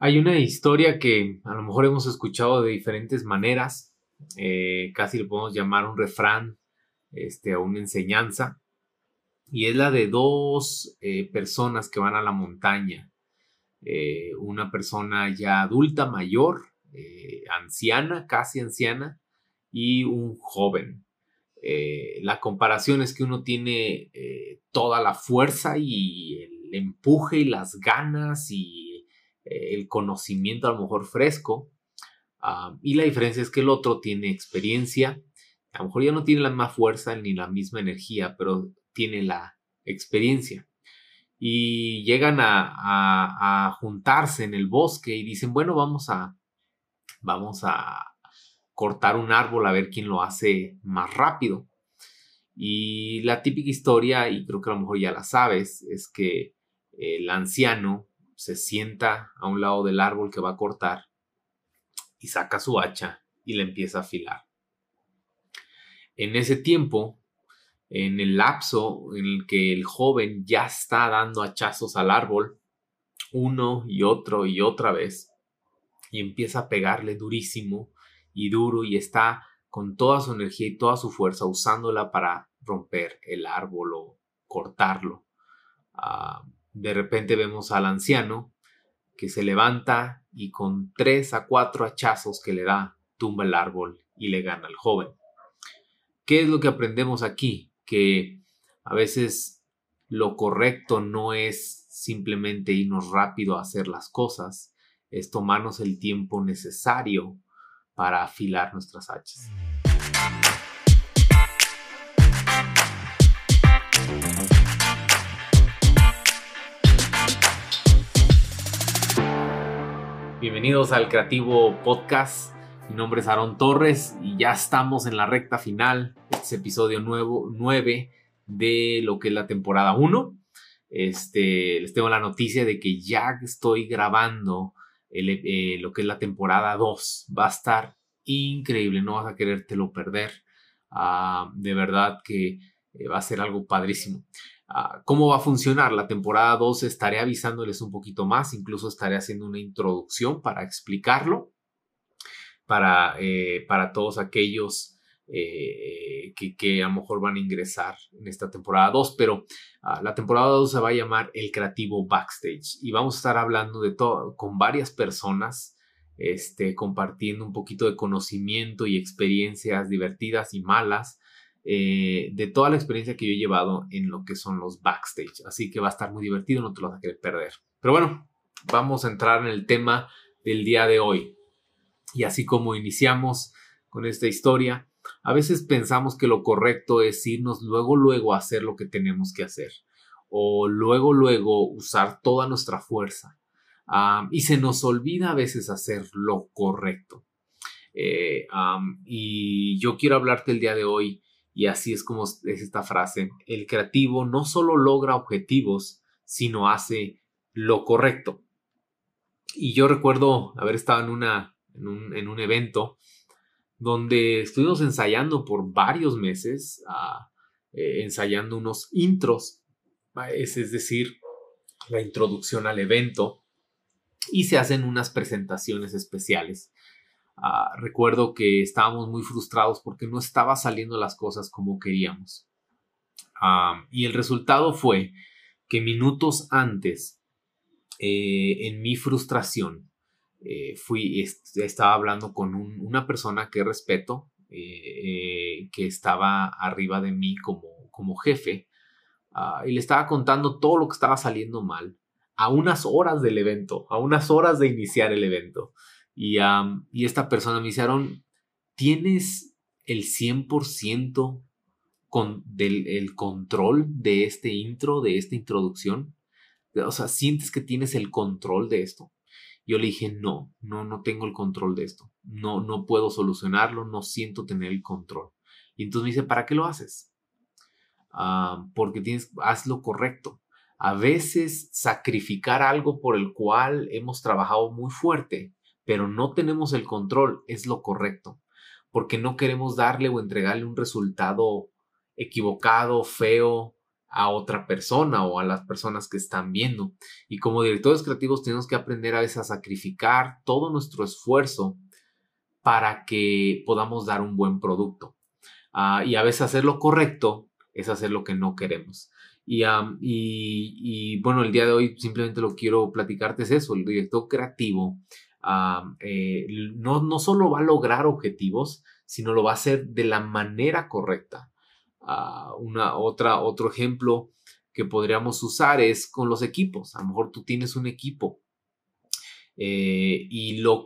Hay una historia que a lo mejor hemos escuchado de diferentes maneras, eh, casi le podemos llamar un refrán este, o una enseñanza, y es la de dos eh, personas que van a la montaña. Eh, una persona ya adulta, mayor, anciana, casi anciana, y un joven. la comparación es que uno tiene toda la fuerza y el empuje y las ganas y el conocimiento a lo mejor fresco. Ah, y la diferencia es que el otro tiene experiencia. A lo mejor ya no tiene la misma fuerza ni la misma energía, pero tiene la experiencia. Y llegan a, juntarse en el bosque y dicen, bueno, vamos a, vamos a cortar un árbol a ver quién lo hace más rápido. Y la típica historia, y creo que a lo mejor ya la sabes, es que el anciano se sienta a un lado del árbol que va a cortar y saca su hacha y la empieza a afilar. En ese tiempo, en el lapso en el que el joven ya está dando hachazos al árbol, uno y otro y otra vez, y empieza a pegarle durísimo y duro y está con toda su energía y toda su fuerza usándola para romper el árbol o cortarlo. Ah, de repente vemos al anciano que se levanta y con tres a cuatro hachazos que le da, tumba el árbol y le gana al joven. ¿Qué es lo que aprendemos aquí? Que a veces lo correcto no es simplemente irnos rápido a hacer las cosas, es tomarnos el tiempo necesario para afilar nuestras hachas. Bienvenidos al Creativo Podcast. Mi nombre es Aaron Torres y ya estamos en la recta final. Este es episodio nuevo, 9 de lo que es la temporada 1. Este, les tengo la noticia de que ya estoy grabando eh, lo que es la temporada 2. Va a estar increíble, no vas a querértelo perder. Ah, de verdad que eh, va a ser algo padrísimo. Ah, cómo va a funcionar la temporada 2 estaré avisándoles un poquito más, incluso estaré haciendo una introducción para explicarlo para, eh, para todos aquellos eh, que, a lo mejor van a ingresar en esta temporada 2, pero ah, la temporada 2 se va a llamar El Creativo Backstage y vamos a estar hablando de todo con varias personas, este, compartiendo un poquito de conocimiento y experiencias divertidas y malas eh, de toda la experiencia que yo he llevado en lo que son los backstage. Así que va a estar muy divertido, no te lo vas a querer perder. Pero bueno, vamos a entrar en el tema del día de hoy. Y así como iniciamos con esta historia, a veces pensamos que lo correcto es irnos luego, luego a hacer lo que tenemos que hacer. O luego, luego usar toda nuestra fuerza. Ah, y se nos olvida a veces hacer lo correcto. Eh, y yo quiero hablarte el día de hoy y así es como es esta frase. El creativo no solo logra objetivos, sino hace lo correcto. Y yo recuerdo haber estado en, una, en, un, evento donde estuvimos ensayando por varios meses, ah, eh, ensayando unos intros, es, es decir, la introducción al evento, y se hacen unas presentaciones especiales Ah, recuerdo que estábamos muy frustrados porque no estaba saliendo las cosas como queríamos. Ah, y el resultado fue que minutos antes, eh, en mi frustración, eh, fui, estaba hablando con una persona que respeto, eh, que estaba arriba de mí como, como jefe, ah, y le estaba contando todo lo que estaba saliendo mal a unas horas del evento, a unas horas de iniciar el evento. Y, esta persona me dice, ¿tienes el 100% con, del el control de este intro, de esta introducción? O sea, ¿sientes que tienes el control de esto? Yo le dije, no, no, no tengo el control de esto. No, no puedo solucionarlo, no siento tener el control. Y entonces me dice, ¿para qué lo haces? porque tienes, haz lo correcto. A veces sacrificar algo por el cual hemos trabajado muy fuerte pero no tenemos el control, es lo correcto, porque no queremos darle o entregarle un resultado equivocado, feo, a otra persona o a las personas que están viendo. Y como directores creativos tenemos que aprender a veces a sacrificar todo nuestro esfuerzo para que podamos dar un buen producto. Ah, y a veces hacer lo correcto es hacer lo que no queremos. Y, y, bueno, el día de hoy simplemente lo quiero platicarte es eso, el director creativo eh, no, no solo va a lograr objetivos, sino lo va a hacer de la manera correcta. Ah, una, otra, otro ejemplo que podríamos usar es con los equipos. A lo mejor tú tienes un equipo eh, y lo,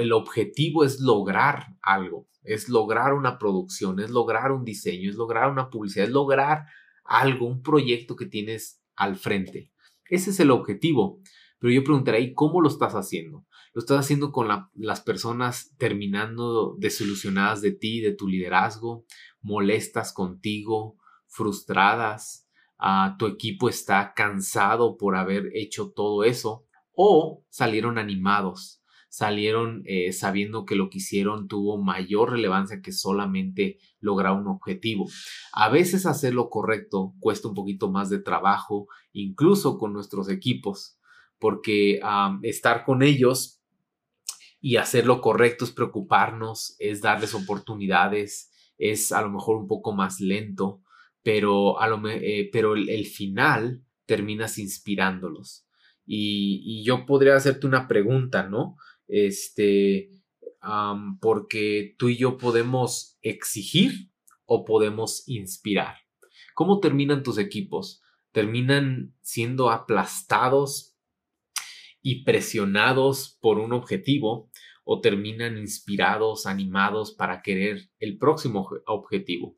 el objetivo es lograr algo, es lograr una producción, es lograr un diseño, es lograr una publicidad, es lograr algo, un proyecto que tienes al frente. Ese es el objetivo. Pero yo preguntaré, ¿y cómo lo estás haciendo? ¿Lo estás haciendo con las personas terminando desilusionadas de ti, de tu liderazgo, molestas contigo, frustradas? Ah, ¿Tu equipo está cansado por haber hecho todo eso? ¿O salieron animados? salieron eh, sabiendo que lo que hicieron tuvo mayor relevancia que solamente lograr un objetivo. A veces hacer lo correcto cuesta un poquito más de trabajo, incluso con nuestros equipos, porque estar con ellos y hacer lo correcto es preocuparnos, es darles oportunidades, es a lo mejor un poco más lento, pero, a lo, eh, pero el, final terminas inspirándolos. Y, y, yo podría hacerte una pregunta, ¿no? Este, porque tú y yo podemos exigir o podemos inspirar. ¿Cómo terminan tus equipos? ¿Terminan siendo aplastados y presionados por un objetivo o terminan inspirados, animados para querer el próximo objetivo?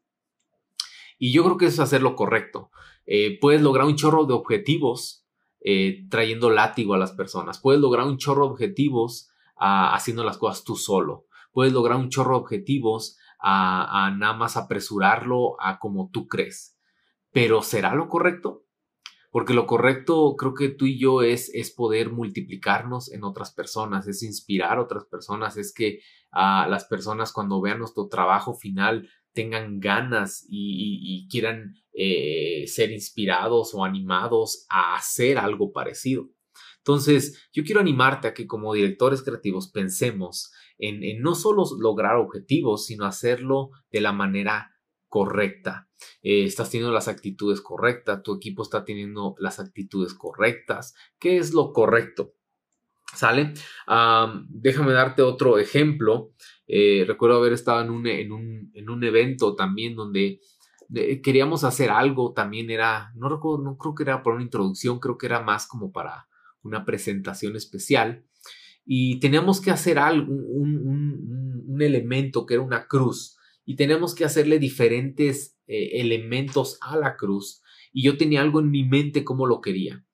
Y yo creo que eso es hacer lo correcto. Eh, puedes lograr un chorro de objetivos eh, trayendo látigo a las personas. Puedes lograr un chorro de objetivos haciendo las cosas tú solo. Puedes lograr un chorro de objetivos a, nada más apresurarlo a como tú crees. Pero ¿será lo correcto? Porque lo correcto creo que tú y yo es, es poder multiplicarnos en otras personas, es inspirar a otras personas, es que a las personas cuando vean nuestro trabajo final tengan ganas y, quieran eh, ser inspirados o animados a hacer algo parecido. Entonces, yo quiero animarte a que como directores creativos pensemos en, no solo lograr objetivos, sino hacerlo de la manera correcta. Eh, estás teniendo las actitudes correctas, tu equipo está teniendo las actitudes correctas. ¿Qué es lo correcto? ¿Sale? déjame darte otro ejemplo. Eh, recuerdo haber estado en un, en un, en un evento también donde eh, queríamos hacer algo, también era, no recuerdo, no creo que era por una introducción, creo que era más como para una presentación especial y teníamos que hacer algo, un, elemento que era una cruz y teníamos que hacerle diferentes eh, elementos a la cruz y yo tenía algo en mi mente como lo quería.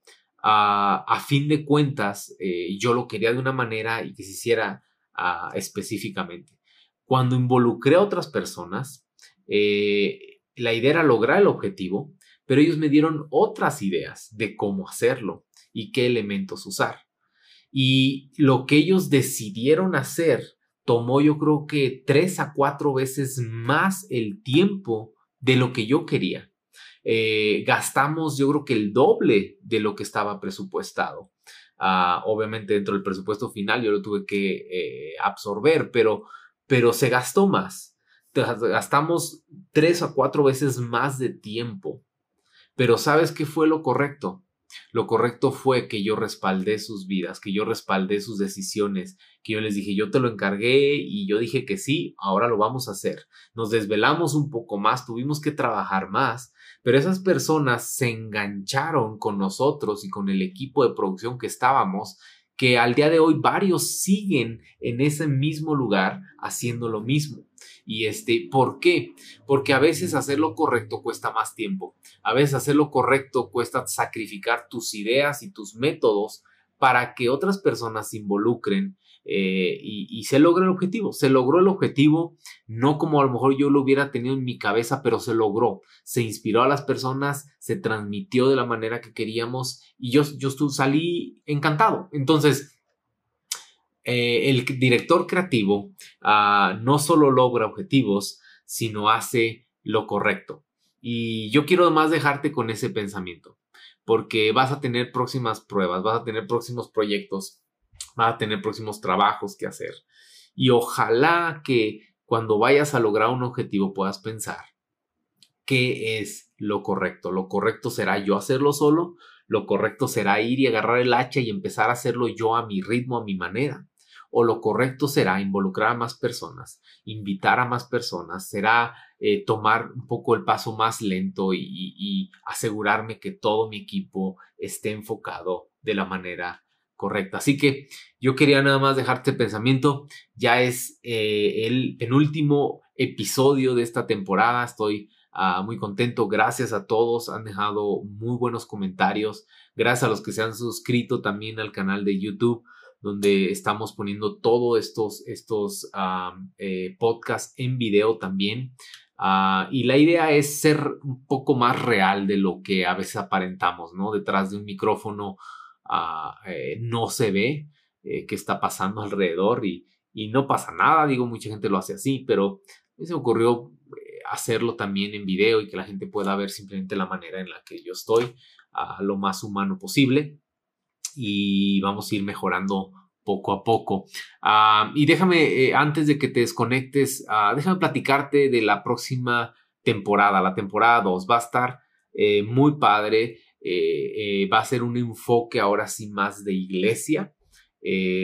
a fin de cuentas, eh, yo lo quería de una manera y que se hiciera ah, específicamente. Cuando involucré a otras personas, eh, la idea era lograr el objetivo, pero ellos me dieron otras ideas de cómo hacerlo y qué elementos usar. Y lo que ellos decidieron hacer tomó yo creo que tres a cuatro veces más el tiempo de lo que yo quería. Eh, gastamos yo creo que el doble de lo que estaba presupuestado. Ah, obviamente dentro del presupuesto final yo lo tuve que eh, absorber, pero, pero se gastó más. Gastamos tres a cuatro veces más de tiempo. Pero ¿sabes qué fue lo correcto? Lo correcto fue que yo respaldé sus vidas, que yo respaldé sus decisiones, que yo les dije, yo te lo encargué y yo dije que sí, ahora lo vamos a hacer. Nos desvelamos un poco más, tuvimos que trabajar más, pero esas personas se engancharon con nosotros y con el equipo de producción que estábamos que al día de hoy varios siguen en ese mismo lugar haciendo lo mismo. Y este, ¿por qué? Porque a veces hacer lo correcto cuesta más tiempo. A veces hacer lo correcto cuesta sacrificar tus ideas y tus métodos para que otras personas se involucren eh, y, se logre el objetivo. Se logró el objetivo, no como a lo mejor yo lo hubiera tenido en mi cabeza, pero se logró. Se inspiró a las personas, se transmitió de la manera que queríamos y yo, yo salí encantado. Entonces, eh, el director creativo ah, no solo logra objetivos, sino hace lo correcto. Y yo quiero más dejarte con ese pensamiento, porque vas a tener próximas pruebas, vas a tener próximos proyectos, vas a tener próximos trabajos que hacer. Y ojalá que cuando vayas a lograr un objetivo puedas pensar, ¿qué es lo correcto? ¿Lo correcto será yo hacerlo solo? ¿Lo correcto será ir y agarrar el hacha y empezar a hacerlo yo a mi ritmo, a mi manera? O lo correcto será involucrar a más personas, invitar a más personas, será eh, tomar un poco el paso más lento y, asegurarme que todo mi equipo esté enfocado de la manera correcta. Así que yo quería nada más dejarte pensamiento. Ya es eh, el penúltimo episodio de esta temporada. Estoy ah, muy contento. Gracias a todos. Han dejado muy buenos comentarios. Gracias a los que se han suscrito también al canal de YouTube donde estamos poniendo todos estos, estos eh, podcasts en video también. Ah, y la idea es ser un poco más real de lo que a veces aparentamos, ¿no? Detrás de un micrófono ah, eh, no se ve eh, qué está pasando alrededor y, y, no pasa nada, digo, mucha gente lo hace así, pero se me ocurrió hacerlo también en video y que la gente pueda ver simplemente la manera en la que yo estoy, a lo más humano posible y vamos a ir mejorando poco a poco. Ah, y déjame, eh, antes de que te desconectes, ah, déjame platicarte de la próxima temporada, la temporada 2. Va a estar eh, muy padre, eh, va a ser un enfoque ahora sí más de iglesia.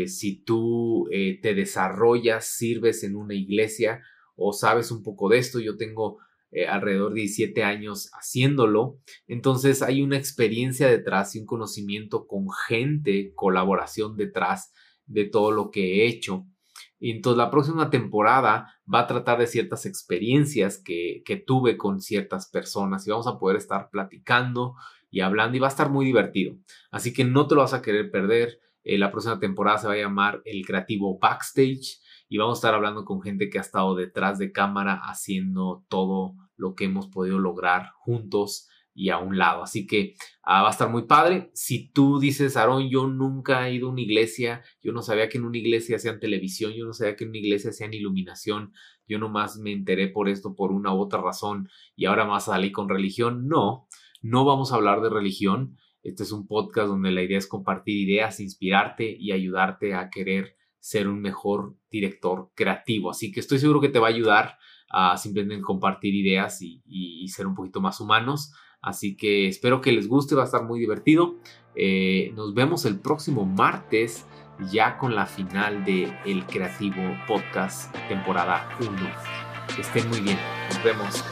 si tú te desarrollas, sirves en una iglesia o sabes un poco de esto, yo tengo eh, alrededor de 17 años haciéndolo. Entonces hay una experiencia detrás y un conocimiento con gente, colaboración detrás de todo lo que he hecho. Y entonces la próxima temporada va a tratar de ciertas experiencias que, que tuve con ciertas personas y vamos a poder estar platicando y hablando y va a estar muy divertido. Así que no te lo vas a querer perder. Eh, la próxima temporada se va a llamar El Creativo Backstage y vamos a estar hablando con gente que ha estado detrás de cámara haciendo todo lo que hemos podido lograr juntos y a un lado. Así que ah, va a estar muy padre. Si tú dices, Aarón, yo nunca he ido a una iglesia, yo no sabía que en una iglesia hacían televisión, yo no sabía que en una iglesia hacían iluminación, yo nomás me enteré por esto por una u otra razón y ahora más salí con religión. No, no vamos a hablar de religión. Este es un podcast donde la idea es compartir ideas, inspirarte y ayudarte a querer ser un mejor director creativo. Así que estoy seguro que te va a ayudar a simplemente compartir ideas y, ser un poquito más humanos. Así que espero que les guste, va a estar muy divertido. Eh, nos vemos el próximo martes ya con la final de El Creativo Podcast temporada 1. Que estén muy bien. Nos vemos.